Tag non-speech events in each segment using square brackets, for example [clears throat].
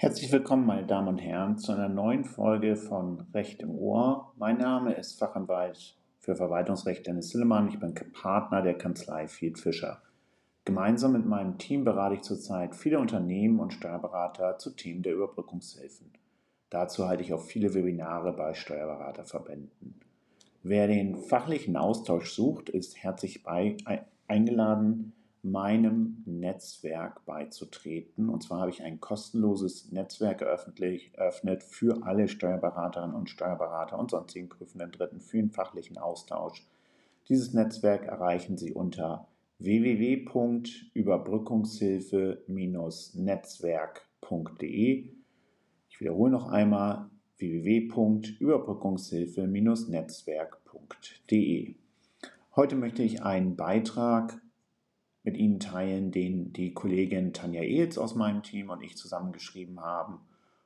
Herzlich willkommen, meine Damen und Herren, zu einer neuen Folge von Recht im Ohr. Mein Name ist Fachanwalt für Verwaltungsrecht Dennis Sillemann. Ich bin Partner der Kanzlei Field Fischer. Gemeinsam mit meinem Team berate ich zurzeit viele Unternehmen und Steuerberater zu Themen der Überbrückungshilfen. Dazu halte ich auch viele Webinare bei Steuerberaterverbänden. Wer den fachlichen Austausch sucht, ist herzlich bei, eingeladen, meinem Netzwerk beizutreten. Und zwar habe ich ein kostenloses Netzwerk eröffnet für alle Steuerberaterinnen und Steuerberater und sonstigen prüfenden Dritten für den fachlichen Austausch. Dieses Netzwerk erreichen Sie unter www.überbrückungshilfe-netzwerk.de. Ich wiederhole noch einmal www.überbrückungshilfe-netzwerk.de. Heute möchte ich einen Beitrag mit Ihnen teilen, den die Kollegin Tanja Ehls aus meinem Team und ich zusammengeschrieben haben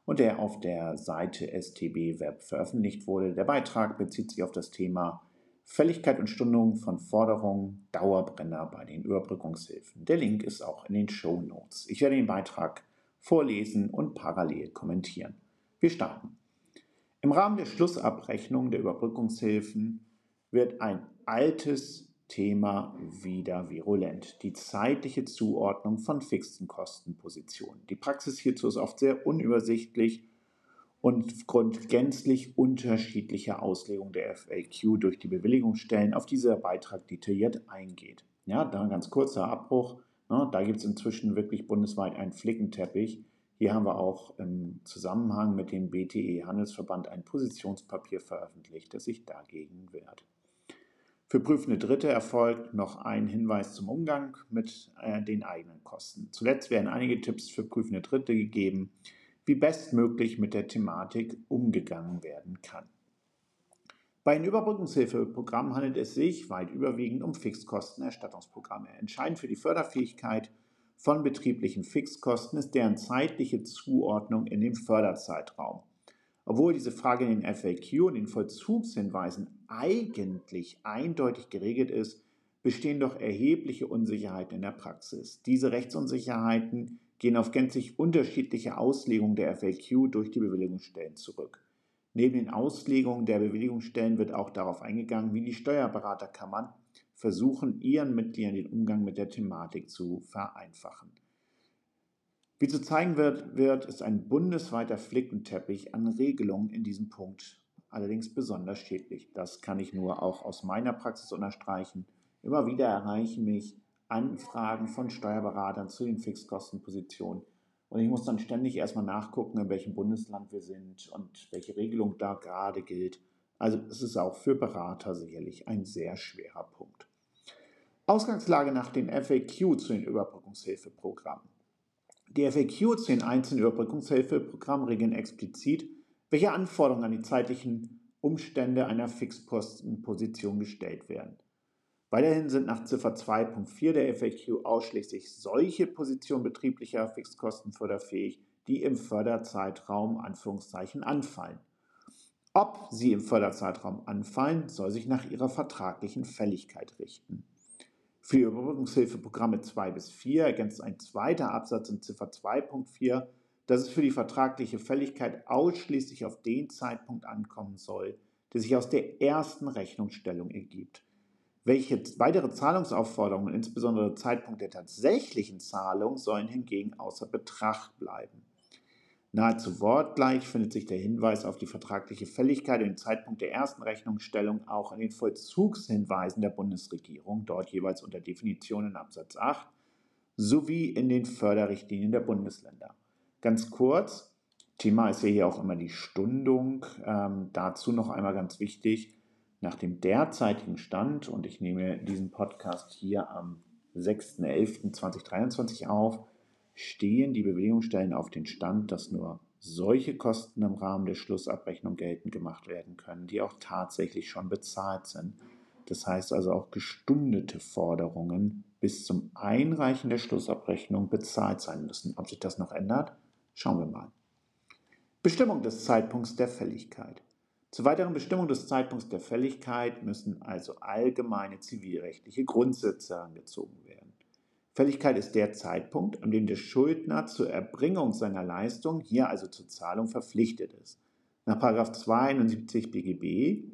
und der auf der Seite STB Web veröffentlicht wurde. Der Beitrag bezieht sich auf das Thema Fälligkeit und Stundung von Forderungen Dauerbrenner bei den Überbrückungshilfen. Der Link ist auch in den Show Notes. Ich werde den Beitrag vorlesen und parallel kommentieren. Wir starten. Im Rahmen der Schlussabrechnung der Überbrückungshilfen wird ein altes Thema wieder virulent. Die zeitliche Zuordnung von fixen Kostenpositionen. Die Praxis hierzu ist oft sehr unübersichtlich und aufgrund gänzlich unterschiedlicher Auslegung der FAQ durch die Bewilligungsstellen auf dieser Beitrag detailliert eingeht. Ja, da ein ganz kurzer Abbruch. Ne, da gibt es inzwischen wirklich bundesweit einen Flickenteppich. Hier haben wir auch im Zusammenhang mit dem BTE Handelsverband ein Positionspapier veröffentlicht, das sich dagegen wehrt. Für prüfende Dritte erfolgt noch ein Hinweis zum Umgang mit äh, den eigenen Kosten. Zuletzt werden einige Tipps für prüfende Dritte gegeben, wie bestmöglich mit der Thematik umgegangen werden kann. Bei den Überbrückungshilfeprogrammen handelt es sich weit überwiegend um Fixkostenerstattungsprogramme. Entscheidend für die Förderfähigkeit von betrieblichen Fixkosten ist deren zeitliche Zuordnung in dem Förderzeitraum. Obwohl diese Frage in den FAQ und den Vollzugshinweisen eigentlich eindeutig geregelt ist, bestehen doch erhebliche Unsicherheiten in der Praxis. Diese Rechtsunsicherheiten gehen auf gänzlich unterschiedliche Auslegungen der FAQ durch die Bewilligungsstellen zurück. Neben den Auslegungen der Bewilligungsstellen wird auch darauf eingegangen, wie die Steuerberaterkammern versuchen, ihren Mitgliedern den Umgang mit der Thematik zu vereinfachen. Wie zu zeigen wird, wird ist ein bundesweiter Flickenteppich an Regelungen in diesem Punkt allerdings besonders schädlich. Das kann ich nur auch aus meiner Praxis unterstreichen. Immer wieder erreichen mich Anfragen von Steuerberatern zu den Fixkostenpositionen. Und ich muss dann ständig erstmal nachgucken, in welchem Bundesland wir sind und welche Regelung da gerade gilt. Also es ist auch für Berater sicherlich ein sehr schwerer Punkt. Ausgangslage nach den FAQ zu den Überbrückungshilfeprogrammen. Die FAQ zu den einzelnen Überbrückungshilfeprogrammen regeln explizit, welche Anforderungen an die zeitlichen Umstände einer Fixpostenposition gestellt werden. Weiterhin sind nach Ziffer 2.4 der FAQ ausschließlich solche Positionen betrieblicher Fixkosten förderfähig, die im Förderzeitraum Anführungszeichen anfallen. Ob sie im Förderzeitraum anfallen, soll sich nach ihrer vertraglichen Fälligkeit richten. Für die Überbrückungshilfeprogramme 2 bis 4 ergänzt ein zweiter Absatz in Ziffer 2.4, dass es für die vertragliche Fälligkeit ausschließlich auf den Zeitpunkt ankommen soll, der sich aus der ersten Rechnungsstellung ergibt. Welche weitere Zahlungsaufforderungen, insbesondere der Zeitpunkt der tatsächlichen Zahlung, sollen hingegen außer Betracht bleiben. Nahezu wortgleich findet sich der Hinweis auf die vertragliche Fälligkeit den Zeitpunkt der ersten Rechnungsstellung auch in den Vollzugshinweisen der Bundesregierung, dort jeweils unter Definition in Absatz 8, sowie in den Förderrichtlinien der Bundesländer. Ganz kurz, Thema ist ja hier auch immer die Stundung. Ähm, dazu noch einmal ganz wichtig, nach dem derzeitigen Stand, und ich nehme diesen Podcast hier am 6.11.2023 auf, stehen die Bewilligungsstellen auf den Stand, dass nur solche Kosten im Rahmen der Schlussabrechnung geltend gemacht werden können, die auch tatsächlich schon bezahlt sind. Das heißt also auch gestundete Forderungen bis zum Einreichen der Schlussabrechnung bezahlt sein müssen. Ob sich das noch ändert, schauen wir mal. Bestimmung des Zeitpunkts der Fälligkeit. Zur weiteren Bestimmung des Zeitpunkts der Fälligkeit müssen also allgemeine zivilrechtliche Grundsätze herangezogen werden. Fälligkeit ist der Zeitpunkt, an dem der Schuldner zur Erbringung seiner Leistung, hier also zur Zahlung, verpflichtet ist. Nach 271 BGB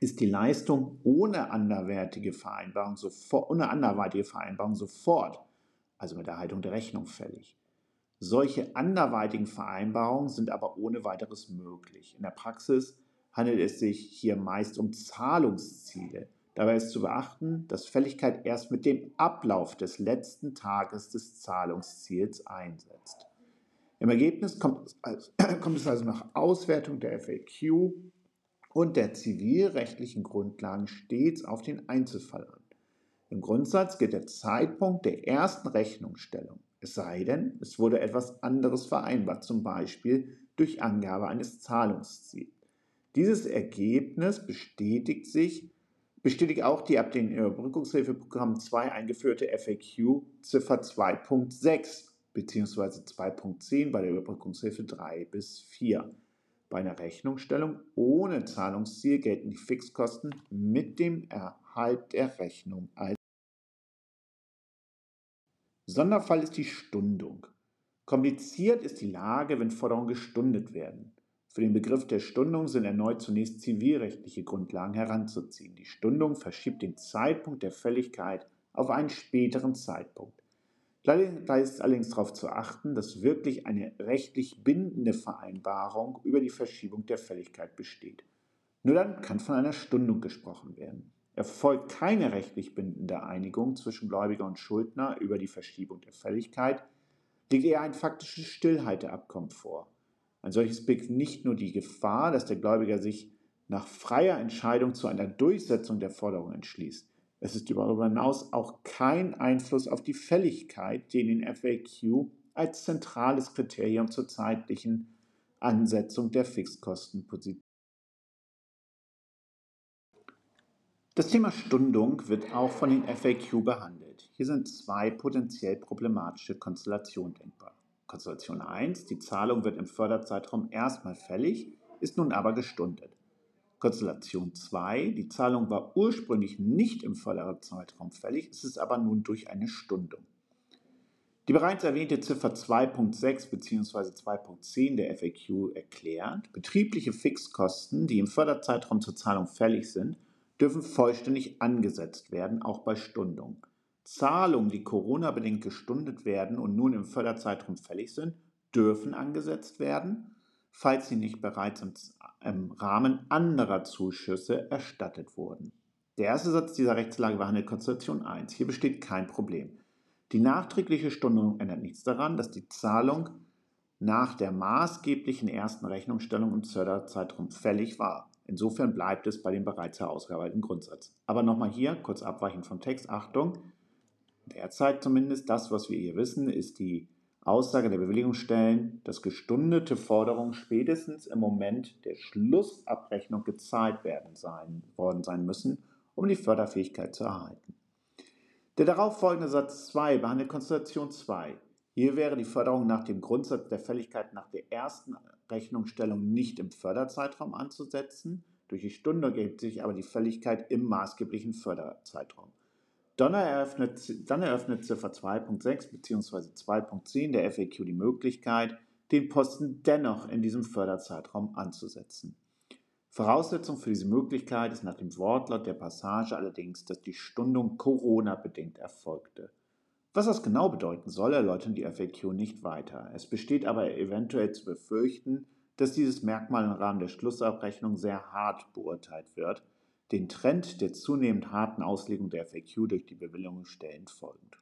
ist die Leistung ohne anderweitige Vereinbarung sofort, ohne anderweitige Vereinbarung sofort, also mit Erhaltung der Rechnung fällig. Solche anderweitigen Vereinbarungen sind aber ohne weiteres möglich. In der Praxis handelt es sich hier meist um Zahlungsziele, Dabei ist zu beachten, dass Fälligkeit erst mit dem Ablauf des letzten Tages des Zahlungsziels einsetzt. Im Ergebnis kommt es also, [clears throat] kommt es also nach Auswertung der FAQ und der zivilrechtlichen Grundlagen stets auf den Einzelfall an. Im Grundsatz gilt der Zeitpunkt der ersten Rechnungsstellung, es sei denn, es wurde etwas anderes vereinbart, zum Beispiel durch Angabe eines Zahlungsziels. Dieses Ergebnis bestätigt sich bestätigt auch die ab dem Überbrückungshilfeprogramm 2 eingeführte FAQ Ziffer 2.6 bzw. 2.10 bei der Überbrückungshilfe 3 bis 4. Bei einer Rechnungsstellung ohne Zahlungsziel gelten die Fixkosten mit dem Erhalt der Rechnung als Sonderfall ist die Stundung. Kompliziert ist die Lage, wenn Forderungen gestundet werden. Für den Begriff der Stundung sind erneut zunächst zivilrechtliche Grundlagen heranzuziehen. Die Stundung verschiebt den Zeitpunkt der Fälligkeit auf einen späteren Zeitpunkt. Da ist allerdings darauf zu achten, dass wirklich eine rechtlich bindende Vereinbarung über die Verschiebung der Fälligkeit besteht. Nur dann kann von einer Stundung gesprochen werden. Erfolgt keine rechtlich bindende Einigung zwischen Gläubiger und Schuldner über die Verschiebung der Fälligkeit, liegt eher ein faktisches Stillhalteabkommen vor. Ein solches birgt nicht nur die Gefahr, dass der Gläubiger sich nach freier Entscheidung zu einer Durchsetzung der Forderung entschließt. Es ist darüber hinaus auch kein Einfluss auf die Fälligkeit, den in FAQ als zentrales Kriterium zur zeitlichen Ansetzung der Fixkosten positioniert. Das Thema Stundung wird auch von den FAQ behandelt. Hier sind zwei potenziell problematische Konstellationen denkbar. Konstellation 1, die Zahlung wird im Förderzeitraum erstmal fällig, ist nun aber gestundet. Konstellation 2, die Zahlung war ursprünglich nicht im Förderzeitraum fällig, ist es aber nun durch eine Stundung. Die bereits erwähnte Ziffer 2.6 bzw. 2.10 der FAQ erklärt, betriebliche Fixkosten, die im Förderzeitraum zur Zahlung fällig sind, dürfen vollständig angesetzt werden, auch bei Stundung. Zahlungen, die Corona-bedingt gestundet werden und nun im Förderzeitraum fällig sind, dürfen angesetzt werden, falls sie nicht bereits im, Rahmen anderer Zuschüsse erstattet wurden. Der erste Satz dieser Rechtslage behandelt Konstellation 1. Hier besteht kein Problem. Die nachträgliche Stundung ändert nichts daran, dass die Zahlung nach der maßgeblichen ersten Rechnungsstellung im Förderzeitraum fällig war. Insofern bleibt es bei dem bereits herausgearbeiteten Grundsatz. Aber nochmal hier, kurz abweichend vom Text, Achtung, derzeit zumindest, das, was wir hier wissen, ist die Aussage der Bewilligungsstellen, dass gestundete Forderungen spätestens im Moment der Schlussabrechnung gezahlt werden sein, worden sein müssen, um die Förderfähigkeit zu erhalten. Der darauffolgende Satz 2 behandelt Konstellation 2. Hier wäre die Förderung nach dem Grundsatz der Fälligkeit nach der ersten Rechnungsstellung nicht im Förderzeitraum anzusetzen. Durch die Stunde ergibt sich aber die Fälligkeit im maßgeblichen Förderzeitraum. Dann eröffnet, dann eröffnet Ziffer 2.6 bzw. 2.10 der FAQ die Möglichkeit, den Posten dennoch in diesem Förderzeitraum anzusetzen. Voraussetzung für diese Möglichkeit ist nach dem Wortlaut der Passage allerdings, dass die Stundung Corona-bedingt erfolgte. Was das genau bedeuten soll, erläutern die FAQ nicht weiter. Es besteht aber eventuell zu befürchten, dass dieses Merkmal im Rahmen der Schlussabrechnung sehr hart beurteilt wird, den Trend der zunehmend harten Auslegung der FAQ durch die Bewilligungsstellen folgend.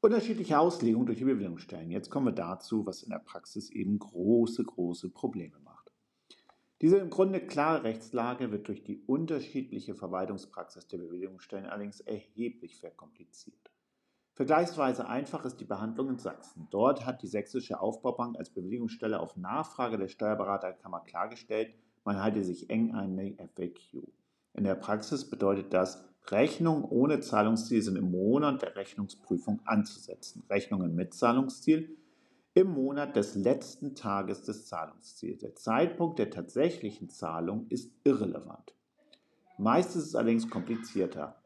Unterschiedliche Auslegung durch die Bewilligungsstellen. Jetzt kommen wir dazu, was in der Praxis eben große, große Probleme macht. Diese im Grunde klare Rechtslage wird durch die unterschiedliche Verwaltungspraxis der Bewilligungsstellen allerdings erheblich verkompliziert. Vergleichsweise einfach ist die Behandlung in Sachsen. Dort hat die Sächsische Aufbaubank als Bewilligungsstelle auf Nachfrage der Steuerberaterkammer klargestellt, man halte sich eng an die FAQ. In der Praxis bedeutet das, Rechnungen ohne Zahlungsziel sind im Monat der Rechnungsprüfung anzusetzen. Rechnungen mit Zahlungsziel im Monat des letzten Tages des Zahlungsziels. Der Zeitpunkt der tatsächlichen Zahlung ist irrelevant. Meist ist es allerdings komplizierter.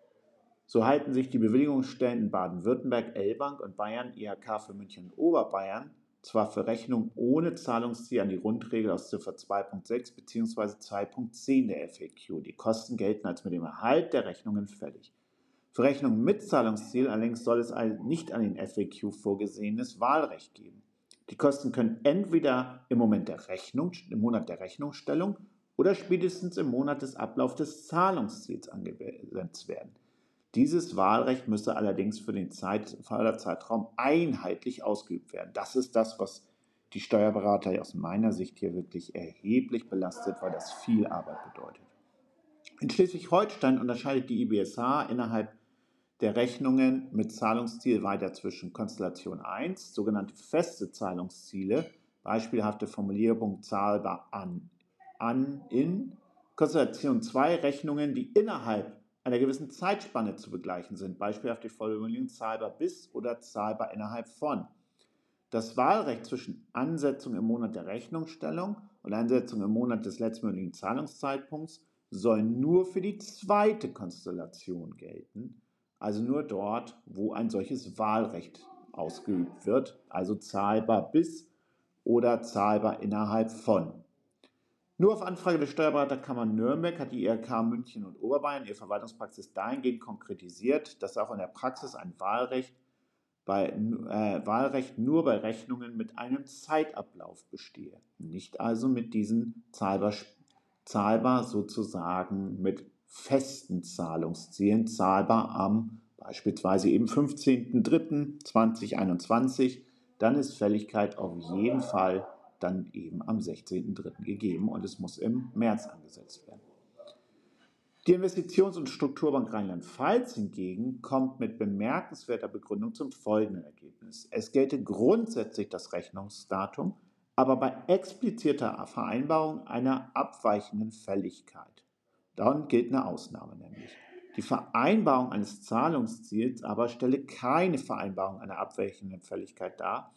So halten sich die Bewilligungsstellen in Baden-Württemberg, Elbank und Bayern, IHK für München und Oberbayern zwar für Rechnungen ohne Zahlungsziel an die Rundregel aus Ziffer 2.6 bzw. 2.10 der FAQ. Die Kosten gelten als mit dem Erhalt der Rechnungen fällig. Für Rechnungen mit Zahlungsziel allerdings soll es ein nicht an den FAQ vorgesehenes Wahlrecht geben. Die Kosten können entweder im Moment der Rechnung, im Monat der Rechnungsstellung oder spätestens im Monat des Ablaufs des Zahlungsziels angewendet werden. Dieses Wahlrecht müsse allerdings für den Zeit, Förderzeitraum einheitlich ausgeübt werden. Das ist das, was die Steuerberater aus meiner Sicht hier wirklich erheblich belastet, weil das viel Arbeit bedeutet. In Schleswig-Holstein unterscheidet die IBSH innerhalb der Rechnungen mit Zahlungsziel weiter zwischen Konstellation 1, sogenannte feste Zahlungsziele, beispielhafte Formulierung zahlbar an, an, in, Konstellation 2 Rechnungen, die innerhalb einer gewissen Zeitspanne zu begleichen sind, beispielhaft die Formulierung zahlbar bis oder zahlbar innerhalb von. Das Wahlrecht zwischen Ansetzung im Monat der Rechnungsstellung und Ansetzung im Monat des letztmöglichen Zahlungszeitpunkts soll nur für die zweite Konstellation gelten, also nur dort, wo ein solches Wahlrecht ausgeübt wird, also zahlbar bis oder zahlbar innerhalb von. Nur auf Anfrage der Steuerberaterkammer Nürnberg hat die IRK München und Oberbayern ihre Verwaltungspraxis dahingehend konkretisiert, dass auch in der Praxis ein Wahlrecht, bei, äh, Wahlrecht nur bei Rechnungen mit einem Zeitablauf bestehe. Nicht also mit diesen zahlbar, zahlbar sozusagen mit festen Zahlungszielen, zahlbar am beispielsweise eben 15.03.2021. Dann ist Fälligkeit auf jeden Fall dann eben am 16.03. gegeben und es muss im März angesetzt werden. Die Investitions- und Strukturbank Rheinland-Pfalz hingegen kommt mit bemerkenswerter Begründung zum folgenden Ergebnis. Es gelte grundsätzlich das Rechnungsdatum, aber bei expliziter Vereinbarung einer abweichenden Fälligkeit. Dann gilt eine Ausnahme nämlich. Die Vereinbarung eines Zahlungsziels aber stelle keine Vereinbarung einer abweichenden Fälligkeit dar,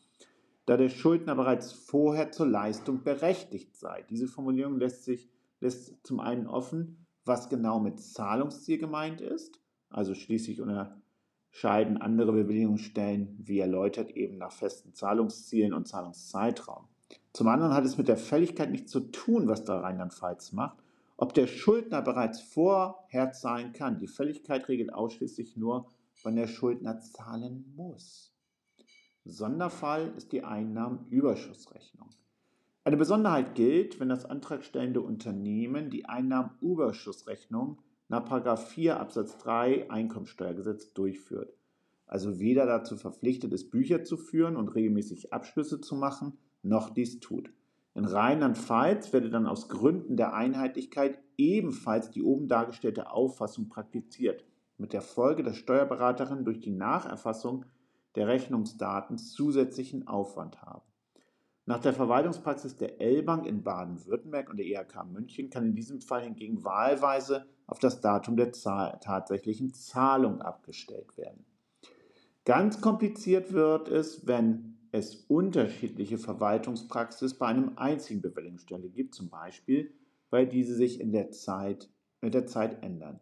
da der Schuldner bereits vorher zur Leistung berechtigt sei. Diese Formulierung lässt sich lässt zum einen offen, was genau mit Zahlungsziel gemeint ist, also schließlich unterscheiden andere Bewilligungsstellen, wie erläutert, eben nach festen Zahlungszielen und Zahlungszeitraum. Zum anderen hat es mit der Fälligkeit nichts zu tun, was da Rheinland-Pfalz macht, ob der Schuldner bereits vorher zahlen kann. Die Fälligkeit regelt ausschließlich nur, wann der Schuldner zahlen muss. Sonderfall ist die Einnahmenüberschussrechnung. Eine Besonderheit gilt, wenn das antragstellende Unternehmen die Einnahmenüberschussrechnung nach 4 Absatz 3 Einkommensteuergesetz durchführt. Also weder dazu verpflichtet ist, Bücher zu führen und regelmäßig Abschlüsse zu machen, noch dies tut. In Rheinland-Pfalz werde dann aus Gründen der Einheitlichkeit ebenfalls die oben dargestellte Auffassung praktiziert, mit der Folge, dass Steuerberaterinnen durch die Nacherfassung der Rechnungsdaten zusätzlichen Aufwand haben. Nach der Verwaltungspraxis der L-Bank in Baden-Württemberg und der IHK München kann in diesem Fall hingegen wahlweise auf das Datum der Zahl tatsächlichen Zahlung abgestellt werden. Ganz kompliziert wird es, wenn es unterschiedliche Verwaltungspraxis bei einem einzigen Bewilligungsstelle gibt, zum Beispiel, weil diese sich in der Zeit, mit der Zeit ändern.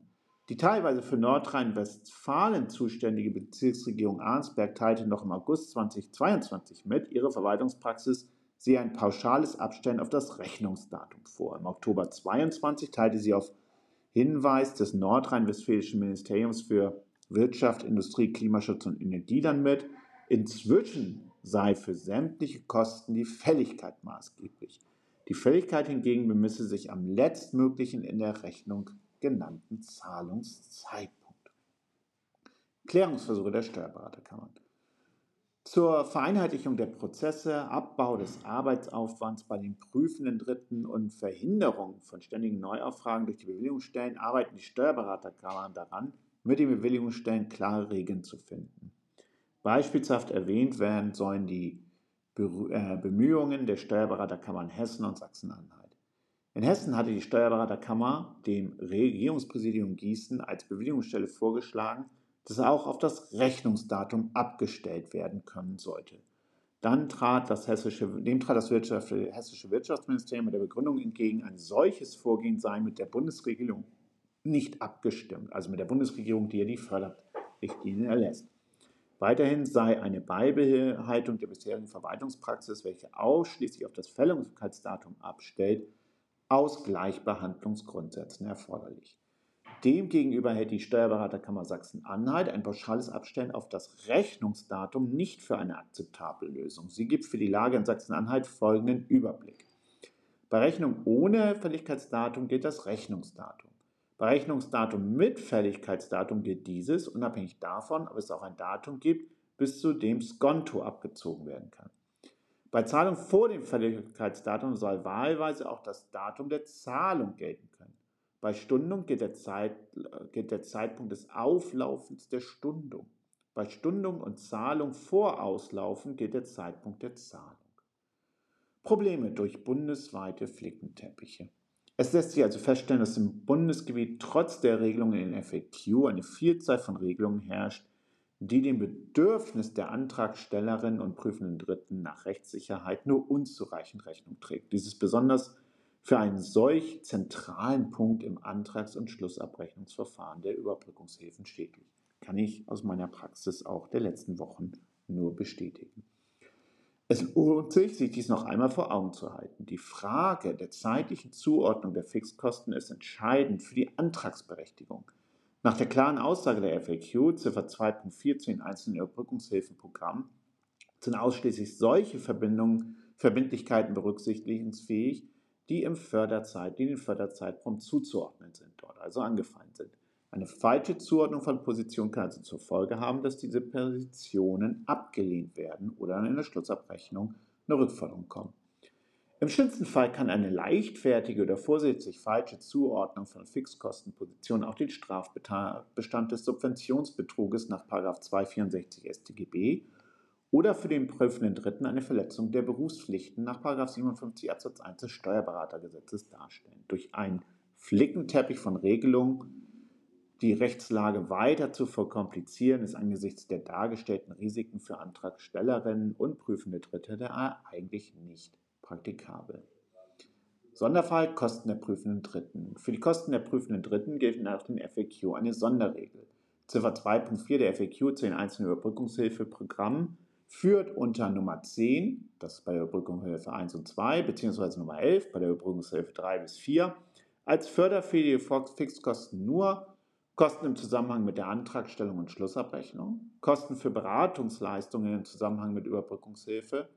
Die teilweise für Nordrhein-Westfalen zuständige Bezirksregierung Arnsberg teilte noch im August 2022 mit, ihre Verwaltungspraxis sehe ein pauschales Abstellen auf das Rechnungsdatum vor. Im Oktober 2022 teilte sie auf Hinweis des nordrhein-westfälischen Ministeriums für Wirtschaft, Industrie, Klimaschutz und Energie dann mit, inzwischen sei für sämtliche Kosten die Fälligkeit maßgeblich. Die Fälligkeit hingegen bemisse sich am letztmöglichen in der Rechnung genannten Zahlungszeitpunkt. Klärungsversuche der Steuerberaterkammern. Zur Vereinheitlichung der Prozesse, Abbau des Arbeitsaufwands bei den prüfenden Dritten und Verhinderung von ständigen Neuaufragen durch die Bewilligungsstellen arbeiten die Steuerberaterkammern daran, mit den Bewilligungsstellen klare Regeln zu finden. Beispielhaft erwähnt werden sollen die äh, Bemühungen der Steuerberaterkammern Hessen und Sachsen-Anhalt. In Hessen hatte die Steuerberaterkammer dem Regierungspräsidium Gießen als Bewilligungsstelle vorgeschlagen, dass auch auf das Rechnungsdatum abgestellt werden können sollte. Dann trat das hessische, dem trat das Wirtschaft, hessische Wirtschaftsministerium mit der Begründung entgegen, ein solches Vorgehen sei mit der Bundesregierung nicht abgestimmt, also mit der Bundesregierung, die ja die Förderrichtlinien erlässt. Weiterhin sei eine Beibehaltung der bisherigen Verwaltungspraxis, welche ausschließlich auf das Fälligkeitsdatum abstellt, aus Gleichbehandlungsgrundsätzen erforderlich. Demgegenüber hält die Steuerberaterkammer Sachsen-Anhalt ein pauschales Abstellen auf das Rechnungsdatum nicht für eine akzeptable Lösung. Sie gibt für die Lage in Sachsen-Anhalt folgenden Überblick. Bei Rechnung ohne Fälligkeitsdatum gilt das Rechnungsdatum. Bei Rechnungsdatum mit Fälligkeitsdatum gilt dieses, unabhängig davon, ob es auch ein Datum gibt, bis zu dem Skonto abgezogen werden kann. Bei Zahlung vor dem Fälligkeitsdatum soll wahlweise auch das Datum der Zahlung gelten können. Bei Stundung gilt der, Zeit, gilt der Zeitpunkt des Auflaufens der Stundung. Bei Stundung und Zahlung vor Auslaufen gilt der Zeitpunkt der Zahlung. Probleme durch bundesweite Flickenteppiche. Es lässt sich also feststellen, dass im Bundesgebiet trotz der Regelungen in FAQ eine Vielzahl von Regelungen herrscht, die dem Bedürfnis der Antragstellerin und prüfenden Dritten nach Rechtssicherheit nur unzureichend Rechnung trägt. Dies ist besonders für einen solch zentralen Punkt im Antrags- und Schlussabrechnungsverfahren der Überbrückungshilfen schädlich. Kann ich aus meiner Praxis auch der letzten Wochen nur bestätigen. Es lohnt sich, sich dies noch einmal vor Augen zu halten. Die Frage der zeitlichen Zuordnung der Fixkosten ist entscheidend für die Antragsberechtigung. Nach der klaren Aussage der FAQ, Ziffer 2.4 zu den einzelnen Überbrückungshilfenprogrammen, sind ausschließlich solche Verbindungen, Verbindlichkeiten berücksichtigungsfähig, die im Förderzeit, die den Förderzeitraum zuzuordnen sind, dort also angefallen sind. Eine falsche Zuordnung von Positionen kann also zur Folge haben, dass diese Positionen abgelehnt werden oder an einer Schlussabrechnung eine Rückforderung kommen. Im schlimmsten Fall kann eine leichtfertige oder vorsätzlich falsche Zuordnung von Fixkostenpositionen auch den Strafbestand des Subventionsbetruges nach 264 StGB oder für den prüfenden Dritten eine Verletzung der Berufspflichten nach 57 Absatz 1 des Steuerberatergesetzes darstellen. Durch einen Flickenteppich von Regelungen die Rechtslage weiter zu verkomplizieren, ist angesichts der dargestellten Risiken für Antragstellerinnen und prüfende Dritte daher eigentlich nicht praktikabel. Sonderfall Kosten der prüfenden Dritten. Für die Kosten der prüfenden Dritten gilt nach dem FAQ eine Sonderregel. Ziffer 2.4 der FAQ zu den einzelnen Überbrückungshilfeprogrammen führt unter Nummer 10, das ist bei der Überbrückungshilfe 1 und 2, beziehungsweise Nummer 11 bei der Überbrückungshilfe 3 bis 4, als förderfähige Fixkosten nur Kosten im Zusammenhang mit der Antragstellung und Schlussabrechnung, Kosten für Beratungsleistungen im Zusammenhang mit Überbrückungshilfe,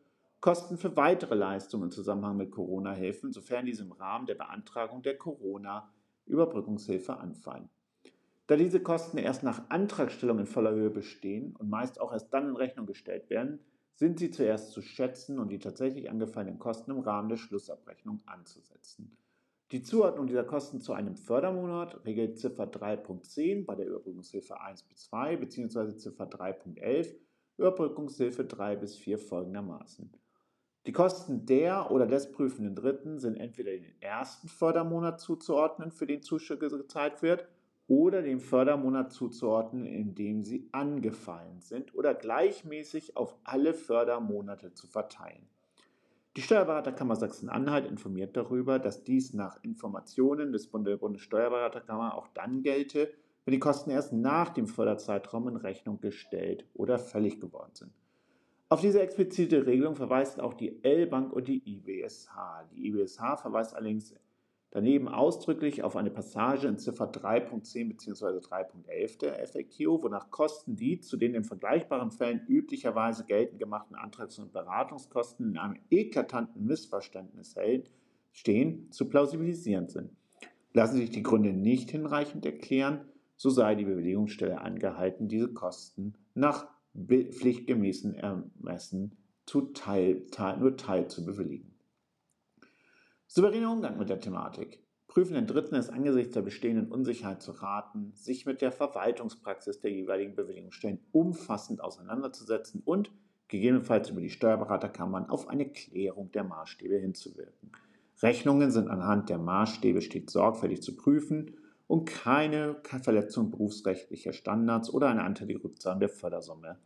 Kosten für weitere Leistungen im Zusammenhang mit Corona-Hilfen, sofern diese im Rahmen der Beantragung der Corona-Überbrückungshilfe anfallen. Da diese Kosten erst nach Antragstellung in voller Höhe bestehen und meist auch erst dann in Rechnung gestellt werden, sind sie zuerst zu schätzen und die tatsächlich angefallenen Kosten im Rahmen der Schlussabrechnung anzusetzen. Die Zuordnung dieser Kosten zu einem Fördermonat regelt Ziffer 3.10 bei der Überbrückungshilfe 1 bis 2 bzw. Ziffer 3.11 Überbrückungshilfe 3 bis 4 folgendermaßen. Die Kosten der oder des prüfenden Dritten sind entweder den ersten Fördermonat zuzuordnen, für den Zuschüsse gezahlt wird, oder dem Fördermonat zuzuordnen, in dem sie angefallen sind, oder gleichmäßig auf alle Fördermonate zu verteilen. Die Steuerberaterkammer Sachsen-Anhalt informiert darüber, dass dies nach Informationen des Bundessteuerberaterkammer auch dann gelte, wenn die Kosten erst nach dem Förderzeitraum in Rechnung gestellt oder fällig geworden sind. Auf diese explizite Regelung verweist auch die L-Bank und die IBSH. Die IBSH verweist allerdings Daneben ausdrücklich auf eine Passage in Ziffer 3.10 bzw. 3.11 der FAQ, wonach Kosten, die zu den in vergleichbaren Fällen üblicherweise geltend gemachten Antrags- und Beratungskosten in einem eklatanten Missverständnis stehen, zu plausibilisieren sind. Lassen sich die Gründe nicht hinreichend erklären, so sei die Bewilligungsstelle angehalten, diese Kosten nach pflichtgemäßen Ermessen zu teil, teil, nur teil zu bewilligen. Souveräner Umgang mit der Thematik. Prüfenden Dritten ist angesichts der bestehenden Unsicherheit zu raten, sich mit der Verwaltungspraxis der jeweiligen Bewilligungsstellen umfassend auseinanderzusetzen und gegebenenfalls über die Steuerberaterkammern auf eine Klärung der Maßstäbe hinzuwirken. Rechnungen sind anhand der Maßstäbe stets sorgfältig zu prüfen, um keine Verletzung berufsrechtlicher Standards oder eine anteilige Rückzahlung der Fördersumme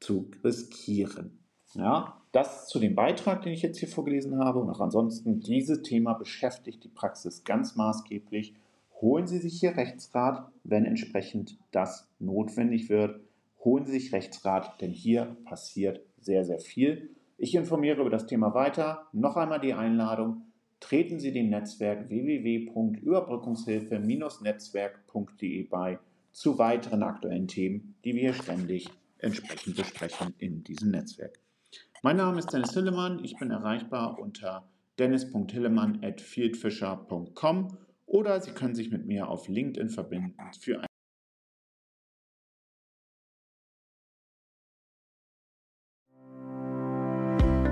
zu riskieren. Ja, das zu dem Beitrag, den ich jetzt hier vorgelesen habe. Und auch ansonsten, dieses Thema beschäftigt die Praxis ganz maßgeblich. Holen Sie sich hier Rechtsrat, wenn entsprechend das notwendig wird. Holen Sie sich Rechtsrat, denn hier passiert sehr, sehr viel. Ich informiere über das Thema weiter. Noch einmal die Einladung. Treten Sie dem Netzwerk www.überbrückungshilfe-netzwerk.de bei zu weiteren aktuellen Themen, die wir hier ständig entsprechend besprechen in diesem Netzwerk. Mein Name ist Dennis Hillemann. Ich bin erreichbar unter dennis.hillemann.fieldfisher.com oder Sie können sich mit mir auf LinkedIn verbinden für ein